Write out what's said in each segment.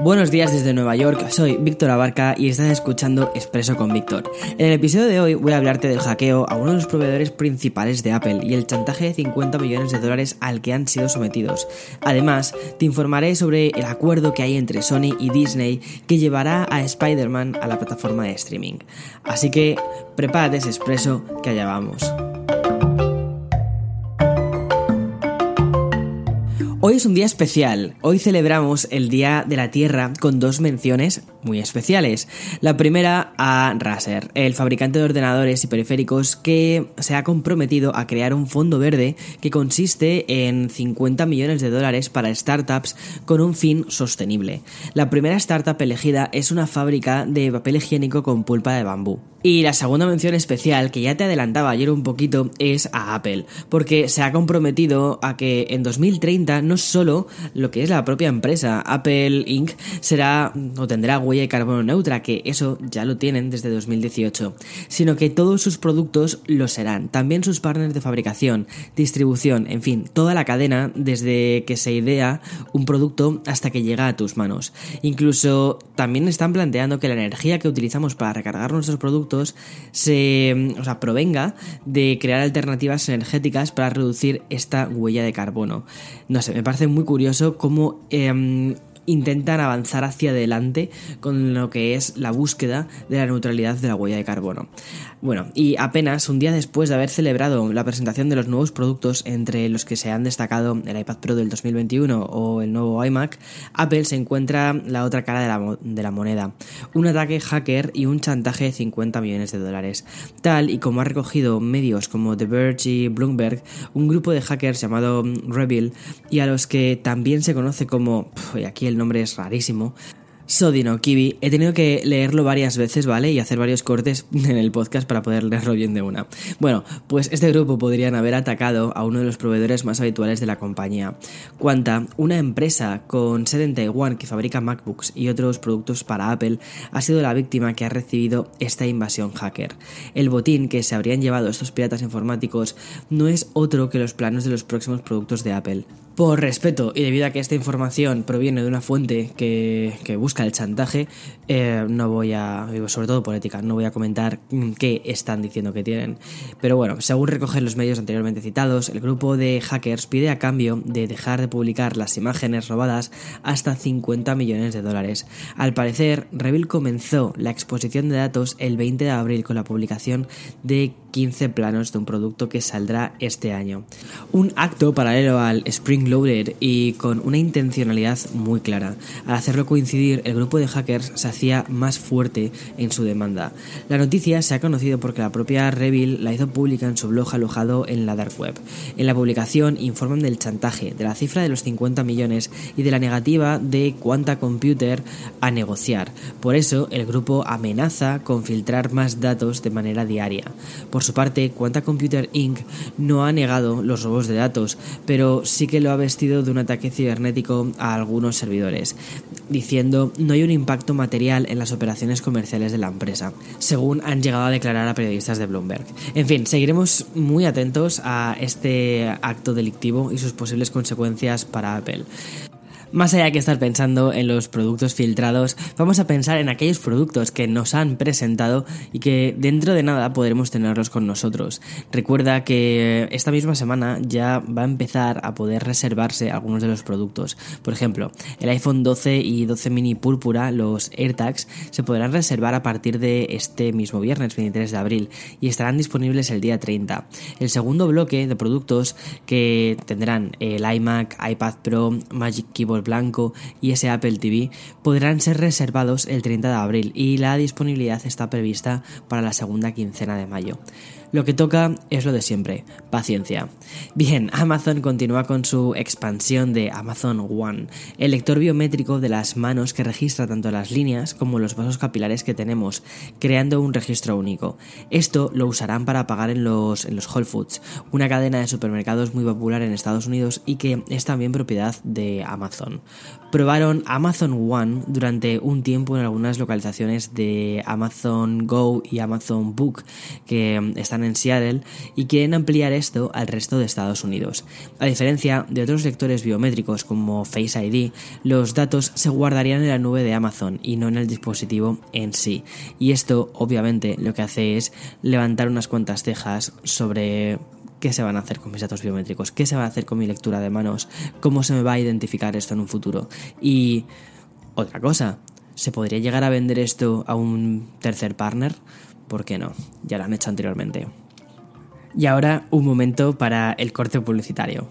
Buenos días desde Nueva York, soy Víctor Abarca y estás escuchando Expreso con Víctor. En el episodio de hoy voy a hablarte del hackeo a uno de los proveedores principales de Apple y el chantaje de 50 millones de dólares al que han sido sometidos. Además, te informaré sobre el acuerdo que hay entre Sony y Disney que llevará a Spider-Man a la plataforma de streaming. Así que prepárate ese expreso que allá vamos. Hoy es un día especial. Hoy celebramos el Día de la Tierra con dos menciones muy especiales. La primera a Razer, el fabricante de ordenadores y periféricos que se ha comprometido a crear un fondo verde que consiste en 50 millones de dólares para startups con un fin sostenible. La primera startup elegida es una fábrica de papel higiénico con pulpa de bambú. Y la segunda mención especial, que ya te adelantaba ayer un poquito, es a Apple, porque se ha comprometido a que en 2030 no solo lo que es la propia empresa, Apple Inc., será o tendrá huella de carbono neutra, que eso ya lo tienen desde 2018, sino que todos sus productos lo serán, también sus partners de fabricación, distribución, en fin, toda la cadena desde que se idea un producto hasta que llega a tus manos. Incluso también están planteando que la energía que utilizamos para recargar nuestros productos se o sea, provenga de crear alternativas energéticas para reducir esta huella de carbono. No sé, me parece muy curioso cómo em, intentan avanzar hacia adelante con lo que es la búsqueda de la neutralidad de la huella de carbono. Bueno, y apenas un día después de haber celebrado la presentación de los nuevos productos, entre los que se han destacado el iPad Pro del 2021 o el nuevo iMac, Apple se encuentra la otra cara de la, de la moneda, un ataque hacker y un chantaje de 50 millones de dólares. Tal y como ha recogido medios como The Verge y Bloomberg, un grupo de hackers llamado Rebel, y a los que también se conoce como, y aquí el nombre es rarísimo, Sodino Kiwi. He tenido que leerlo varias veces, ¿vale? Y hacer varios cortes en el podcast para poder leerlo bien de una. Bueno, pues este grupo podrían haber atacado a uno de los proveedores más habituales de la compañía. Quanta, una empresa con sede en Taiwán que fabrica MacBooks y otros productos para Apple, ha sido la víctima que ha recibido esta invasión hacker. El botín que se habrían llevado estos piratas informáticos no es otro que los planos de los próximos productos de Apple. Por respeto y debido a que esta información proviene de una fuente que, busca el chantaje, eh, no voy a, sobre todo por ética, no voy a comentar qué están diciendo que tienen. Pero bueno, según recogen los medios anteriormente citados, el grupo de hackers pide a cambio de dejar de publicar las imágenes robadas hasta 50 millones de dólares. Al parecer, Revil comenzó la exposición de datos el 20 de abril con la publicación de 15 planos de un producto que saldrá este año. Un acto paralelo al Spring Loaded y con una intencionalidad muy clara. Al hacerlo coincidir, el grupo de hackers se hacía más fuerte en su demanda. La noticia se ha conocido porque la propia Revil la hizo pública en su blog alojado en la Dark Web. En la publicación informan del chantaje, de la cifra de los 50 millones y de la negativa de Quanta Computer a negociar. Por eso, el grupo amenaza con filtrar más datos de manera diaria. Su parte, Quanta Computer Inc. no ha negado los robos de datos, pero sí que lo ha vestido de un ataque cibernético a algunos servidores, diciendo no hay un impacto material en las operaciones comerciales de la empresa, según han llegado a declarar a periodistas de Bloomberg. En fin, seguiremos muy atentos a este acto delictivo y sus posibles consecuencias para Apple. Más allá que estar pensando en los productos filtrados, vamos a pensar en aquellos productos que nos han presentado y que dentro de nada podremos tenerlos con nosotros. Recuerda que esta misma semana ya va a empezar a poder reservarse algunos de los productos. Por ejemplo, el iPhone 12 y 12 mini púrpura, los AirTags, se podrán reservar a partir de este mismo viernes 23 de abril y estarán disponibles el día 30. El segundo bloque de productos que tendrán el iMac, iPad Pro, Magic Keyboard blanco y ese Apple TV podrán ser reservados el 30 de abril y la disponibilidad está prevista para la segunda quincena de mayo. Lo que toca es lo de siempre, paciencia. Bien, Amazon continúa con su expansión de Amazon One, el lector biométrico de las manos que registra tanto las líneas como los vasos capilares que tenemos, creando un registro único. Esto lo usarán para pagar en los, en los Whole Foods, una cadena de supermercados muy popular en Estados Unidos y que es también propiedad de Amazon. Probaron Amazon One durante un tiempo en algunas localizaciones de Amazon Go y Amazon Book que están en Seattle y quieren ampliar esto al resto de Estados Unidos. A diferencia de otros lectores biométricos como Face ID, los datos se guardarían en la nube de Amazon y no en el dispositivo en sí. Y esto obviamente lo que hace es levantar unas cuantas cejas sobre qué se van a hacer con mis datos biométricos, qué se va a hacer con mi lectura de manos, cómo se me va a identificar esto en un futuro. Y otra cosa, ¿se podría llegar a vender esto a un tercer partner? ¿Por qué no? Ya lo han hecho anteriormente. Y ahora un momento para el corte publicitario.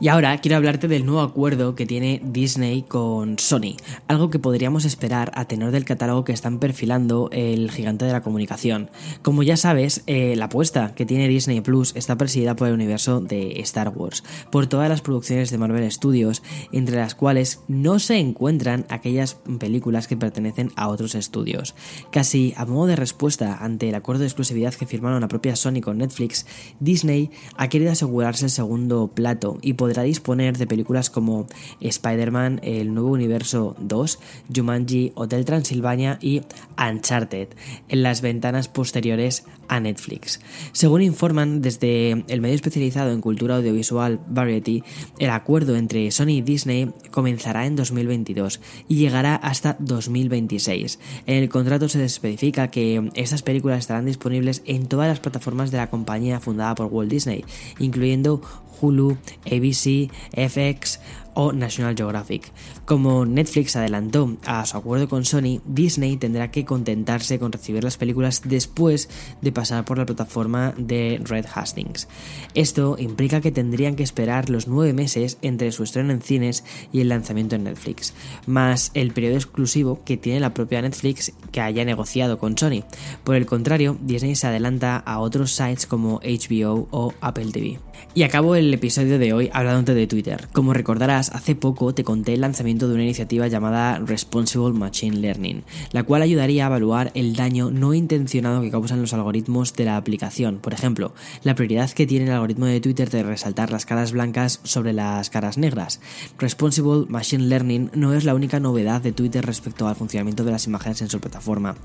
Y ahora quiero hablarte del nuevo acuerdo que tiene Disney con Sony, algo que podríamos esperar a tenor del catálogo que están perfilando el gigante de la comunicación. Como ya sabes, eh, la apuesta que tiene Disney Plus está presidida por el universo de Star Wars, por todas las producciones de Marvel Studios, entre las cuales no se encuentran aquellas películas que pertenecen a otros estudios. Casi a modo de respuesta ante el acuerdo de exclusividad que firmaron la propia Sony con Netflix, Disney ha querido asegurarse el segundo plato podrá disponer de películas como Spider-Man, El Nuevo Universo 2, Jumanji, Hotel Transilvania y Uncharted en las ventanas posteriores a Netflix. Según informan desde el medio especializado en cultura audiovisual Variety, el acuerdo entre Sony y Disney comenzará en 2022 y llegará hasta 2026. En el contrato se especifica que estas películas estarán disponibles en todas las plataformas de la compañía fundada por Walt Disney, incluyendo Hulu, ABC, FX o National Geographic. Como Netflix adelantó a su acuerdo con Sony, Disney tendrá que contentarse con recibir las películas después de pasar por la plataforma de Red Hastings. Esto implica que tendrían que esperar los nueve meses entre su estreno en cines y el lanzamiento en Netflix, más el periodo exclusivo que tiene la propia Netflix que haya negociado con Sony. Por el contrario, Disney se adelanta a otros sites como HBO o Apple TV. Y acabo el episodio de hoy hablándote de Twitter. Como recordarás, hace poco te conté el lanzamiento de una iniciativa llamada Responsible Machine Learning, la cual ayudaría a evaluar el daño no intencionado que causan los algoritmos de la aplicación. Por ejemplo, la prioridad que tiene el algoritmo de Twitter de resaltar las caras blancas sobre las caras negras. Responsible Machine Learning no es la única novedad de Twitter respecto al funcionamiento de las imágenes en su plataforma.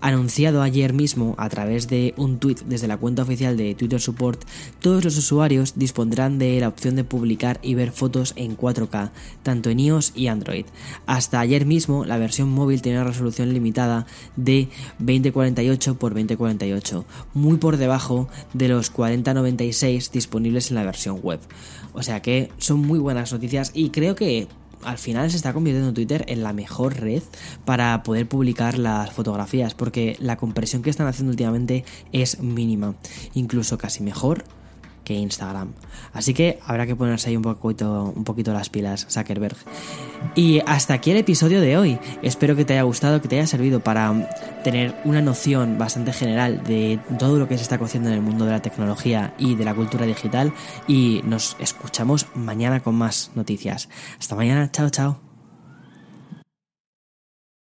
Anunciado ayer mismo a través de un tweet desde la cuenta oficial de Twitter Support, todos los usuarios dispondrán de la opción de publicar y ver fotos en 4K, tanto en iOS y Android. Hasta ayer mismo la versión móvil tenía una resolución limitada de 2048 x 2048, muy por debajo de los 4096 disponibles en la versión web. O sea que son muy buenas noticias y creo que al final se está convirtiendo Twitter en la mejor red para poder publicar las fotografías, porque la compresión que están haciendo últimamente es mínima, incluso casi mejor Instagram. Así que habrá que ponerse ahí un poquito, un poquito las pilas, Zuckerberg. Y hasta aquí el episodio de hoy. Espero que te haya gustado, que te haya servido para tener una noción bastante general de todo lo que se está cociendo en el mundo de la tecnología y de la cultura digital. Y nos escuchamos mañana con más noticias. Hasta mañana, chao, chao.